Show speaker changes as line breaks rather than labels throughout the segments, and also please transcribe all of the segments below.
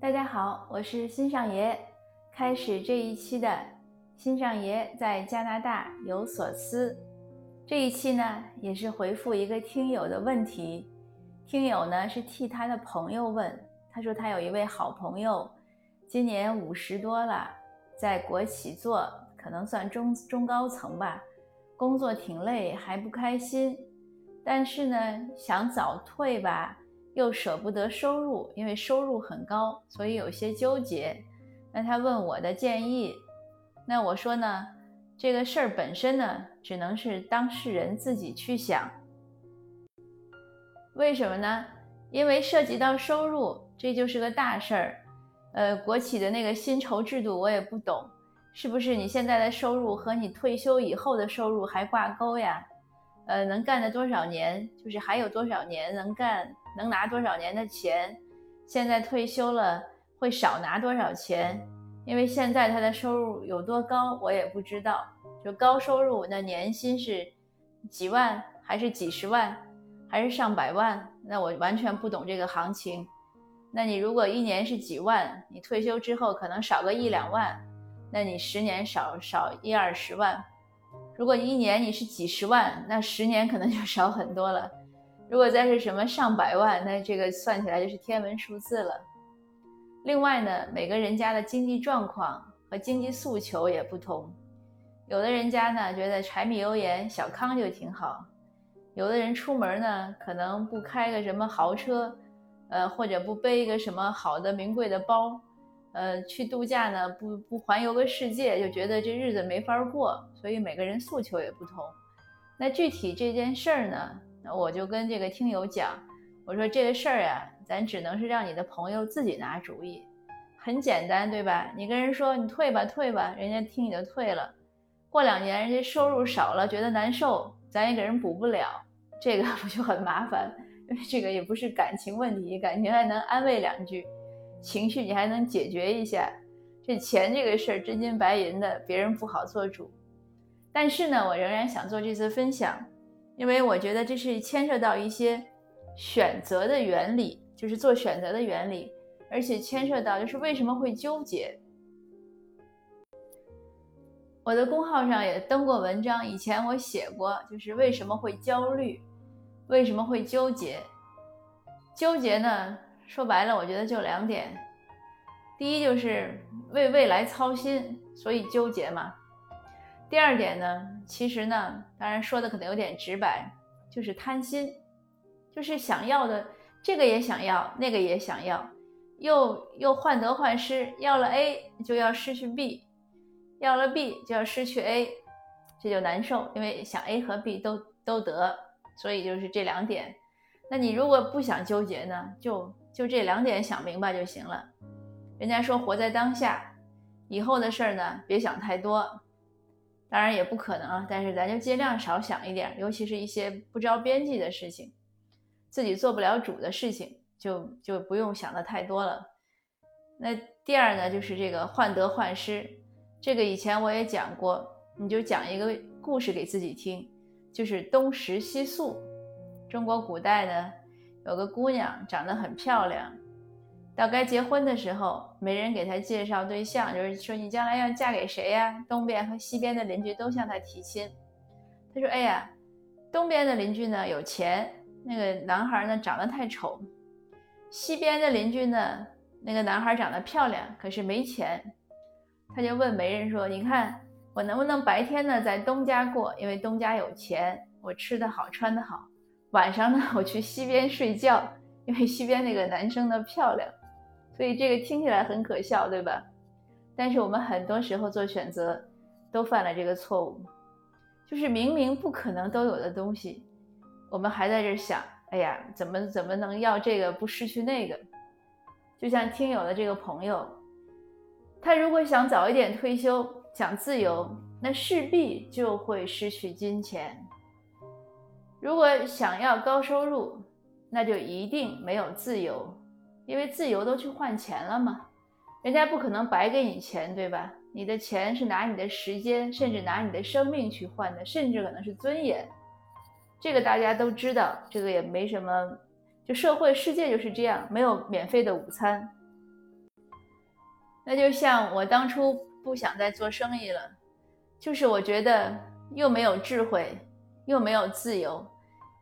大家好，我是新上爷。开始这一期的新上爷在加拿大有所思。这一期呢，也是回复一个听友的问题。听友呢是替他的朋友问，他说他有一位好朋友，今年五十多了，在国企做，可能算中中高层吧，工作挺累，还不开心。但是呢，想早退吧。又舍不得收入，因为收入很高，所以有些纠结。那他问我的建议，那我说呢，这个事儿本身呢，只能是当事人自己去想。为什么呢？因为涉及到收入，这就是个大事儿。呃，国企的那个薪酬制度我也不懂，是不是你现在的收入和你退休以后的收入还挂钩呀？呃，能干的多少年，就是还有多少年能干。能拿多少年的钱？现在退休了会少拿多少钱？因为现在他的收入有多高，我也不知道。就高收入，那年薪是几万，还是几十万，还是上百万？那我完全不懂这个行情。那你如果一年是几万，你退休之后可能少个一两万，那你十年少少一二十万。如果一年你是几十万，那十年可能就少很多了。如果再是什么上百万，那这个算起来就是天文数字了。另外呢，每个人家的经济状况和经济诉求也不同。有的人家呢觉得柴米油盐小康就挺好，有的人出门呢可能不开个什么豪车，呃或者不背一个什么好的名贵的包，呃去度假呢不不环游个世界就觉得这日子没法过。所以每个人诉求也不同。那具体这件事儿呢？我就跟这个听友讲，我说这个事儿啊，咱只能是让你的朋友自己拿主意，很简单，对吧？你跟人说你退吧，退吧，人家听你的退了，过两年人家收入少了，觉得难受，咱也给人补不了，这个 不就很麻烦？因为这个也不是感情问题，感情还能安慰两句，情绪你还能解决一下，这钱这个事儿真金白银的，别人不好做主。但是呢，我仍然想做这次分享。因为我觉得这是牵涉到一些选择的原理，就是做选择的原理，而且牵涉到就是为什么会纠结。我的公号上也登过文章，以前我写过，就是为什么会焦虑，为什么会纠结。纠结呢，说白了，我觉得就两点，第一就是为未来操心，所以纠结嘛。第二点呢，其实呢，当然说的可能有点直白，就是贪心，就是想要的这个也想要，那个也想要，又又患得患失，要了 A 就要失去 B，要了 B 就要失去 A，这就难受，因为想 A 和 B 都都得，所以就是这两点。那你如果不想纠结呢，就就这两点想明白就行了。人家说活在当下，以后的事儿呢，别想太多。当然也不可能啊，但是咱就尽量少想一点，尤其是一些不着边际的事情，自己做不了主的事情，就就不用想的太多了。那第二呢，就是这个患得患失，这个以前我也讲过，你就讲一个故事给自己听，就是东食西宿。中国古代呢，有个姑娘长得很漂亮。到该结婚的时候，没人给她介绍对象，就是说你将来要嫁给谁呀？东边和西边的邻居都向她提亲。她说：“哎呀，东边的邻居呢有钱，那个男孩呢长得太丑；西边的邻居呢，那个男孩长得漂亮，可是没钱。”她就问媒人说：“你看我能不能白天呢在东家过，因为东家有钱，我吃得好，穿得好；晚上呢我去西边睡觉，因为西边那个男生呢漂亮。”所以这个听起来很可笑，对吧？但是我们很多时候做选择都犯了这个错误，就是明明不可能都有的东西，我们还在这想，哎呀，怎么怎么能要这个不失去那个？就像听友的这个朋友，他如果想早一点退休，想自由，那势必就会失去金钱；如果想要高收入，那就一定没有自由。因为自由都去换钱了嘛，人家不可能白给你钱，对吧？你的钱是拿你的时间，甚至拿你的生命去换的，甚至可能是尊严。这个大家都知道，这个也没什么，就社会世界就是这样，没有免费的午餐。那就像我当初不想再做生意了，就是我觉得又没有智慧，又没有自由，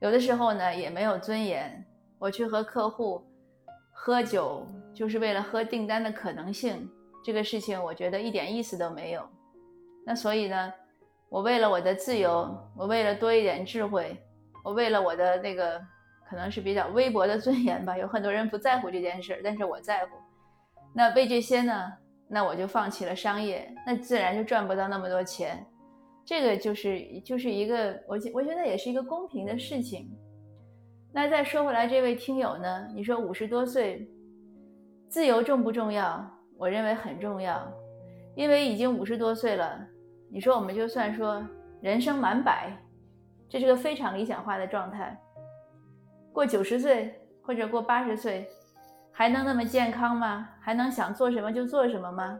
有的时候呢也没有尊严。我去和客户喝酒，就是为了喝订单的可能性，这个事情我觉得一点意思都没有。那所以呢，我为了我的自由，我为了多一点智慧，我为了我的那个可能是比较微薄的尊严吧，有很多人不在乎这件事，但是我在乎。那为这些呢，那我就放弃了商业，那自然就赚不到那么多钱。这个就是就是一个我我觉得也是一个公平的事情。那再说回来，这位听友呢，你说五十多岁，自由重不重要？我认为很重要，因为已经五十多岁了。你说我们就算说人生满百，这是个非常理想化的状态。过九十岁或者过八十岁，还能那么健康吗？还能想做什么就做什么吗？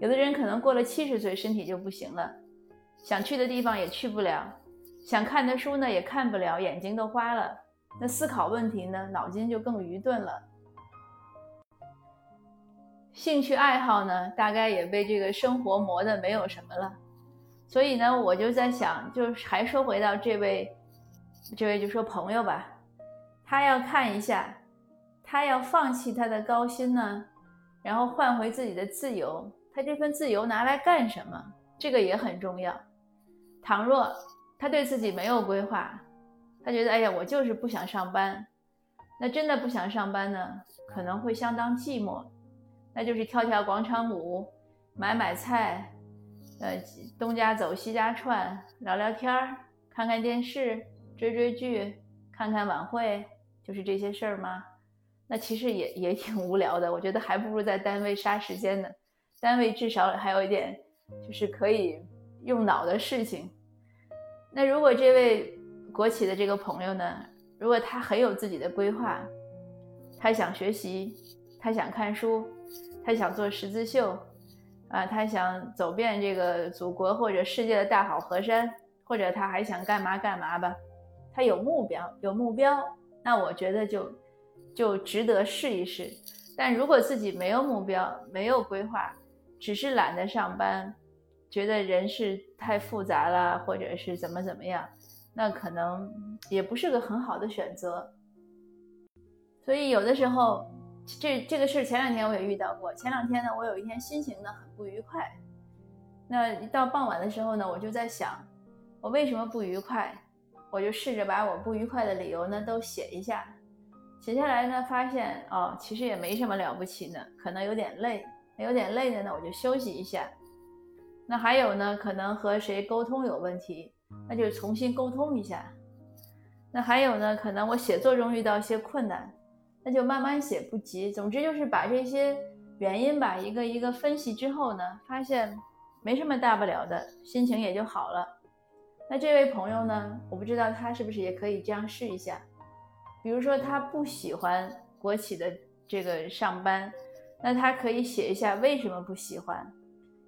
有的人可能过了七十岁，身体就不行了，想去的地方也去不了，想看的书呢也看不了，眼睛都花了。那思考问题呢，脑筋就更愚钝了。兴趣爱好呢，大概也被这个生活磨得没有什么了，所以呢，我就在想，就还说回到这位，这位就说朋友吧，他要看一下，他要放弃他的高薪呢，然后换回自己的自由，他这份自由拿来干什么？这个也很重要。倘若他对自己没有规划，他觉得哎呀，我就是不想上班，那真的不想上班呢，可能会相当寂寞。那就是跳跳广场舞，买买菜，呃，东家走西家串，聊聊天儿，看看电视，追追剧，看看晚会，就是这些事儿吗？那其实也也挺无聊的。我觉得还不如在单位杀时间呢。单位至少还有一点就是可以用脑的事情。那如果这位国企的这个朋友呢，如果他很有自己的规划，他想学习，他想看书。他想做十字绣，啊，他想走遍这个祖国或者世界的大好河山，或者他还想干嘛干嘛吧。他有目标，有目标，那我觉得就就值得试一试。但如果自己没有目标，没有规划，只是懒得上班，觉得人事太复杂了，或者是怎么怎么样，那可能也不是个很好的选择。所以有的时候。这这个事前两天我也遇到过。前两天呢，我有一天心情呢很不愉快。那一到傍晚的时候呢，我就在想，我为什么不愉快？我就试着把我不愉快的理由呢都写一下。写下来呢，发现哦，其实也没什么了不起呢，可能有点累，有点累的呢，我就休息一下。那还有呢，可能和谁沟通有问题，那就重新沟通一下。那还有呢，可能我写作中遇到一些困难。那就慢慢写，不急。总之就是把这些原因吧，一个一个分析之后呢，发现没什么大不了的，心情也就好了。那这位朋友呢，我不知道他是不是也可以这样试一下。比如说他不喜欢国企的这个上班，那他可以写一下为什么不喜欢，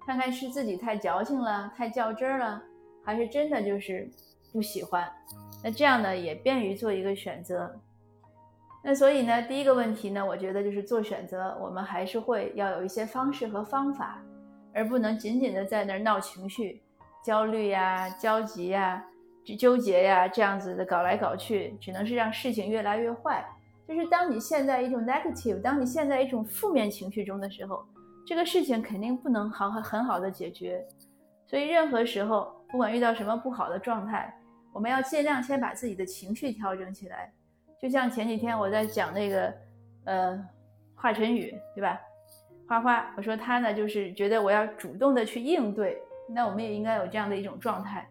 看看是自己太矫情了，太较真儿了，还是真的就是不喜欢。那这样呢，也便于做一个选择。那所以呢，第一个问题呢，我觉得就是做选择，我们还是会要有一些方式和方法，而不能仅仅的在那儿闹情绪、焦虑呀、焦急呀、纠结呀这样子的搞来搞去，只能是让事情越来越坏。就是当你陷在一种 negative，当你陷在一种负面情绪中的时候，这个事情肯定不能好很好的解决。所以任何时候，不管遇到什么不好的状态，我们要尽量先把自己的情绪调整起来。就像前几天我在讲那个，呃，华晨宇，对吧？花花，我说他呢，就是觉得我要主动的去应对，那我们也应该有这样的一种状态，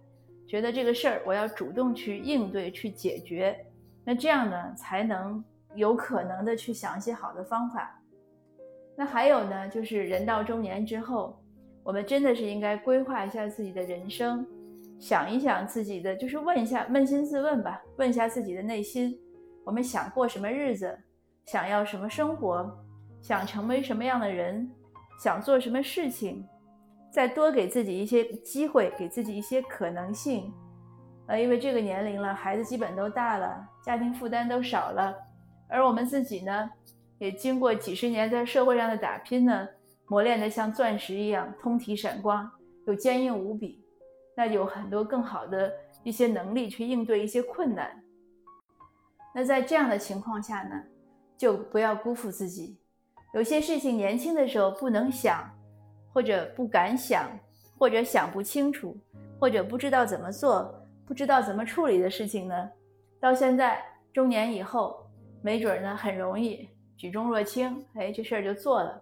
觉得这个事儿我要主动去应对、去解决，那这样呢，才能有可能的去想一些好的方法。那还有呢，就是人到中年之后，我们真的是应该规划一下自己的人生，想一想自己的，就是问一下，扪心自问吧，问一下自己的内心。我们想过什么日子，想要什么生活，想成为什么样的人，想做什么事情，再多给自己一些机会，给自己一些可能性。呃，因为这个年龄了，孩子基本都大了，家庭负担都少了，而我们自己呢，也经过几十年在社会上的打拼呢，磨练得像钻石一样通体闪光，又坚硬无比，那有很多更好的一些能力去应对一些困难。那在这样的情况下呢，就不要辜负自己。有些事情年轻的时候不能想，或者不敢想，或者想不清楚，或者不知道怎么做，不知道怎么处理的事情呢，到现在中年以后，没准呢很容易举重若轻，哎，这事儿就做了。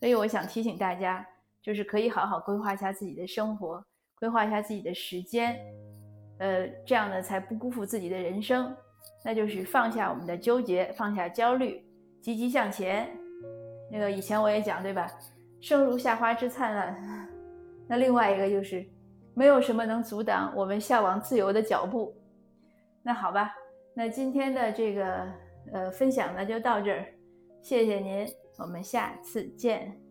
所以我想提醒大家，就是可以好好规划一下自己的生活，规划一下自己的时间，呃，这样呢才不辜负自己的人生。那就是放下我们的纠结，放下焦虑，积极向前。那个以前我也讲，对吧？生如夏花之灿烂。那另外一个就是，没有什么能阻挡我们向往自由的脚步。那好吧，那今天的这个呃分享呢就到这儿，谢谢您。我们下次见。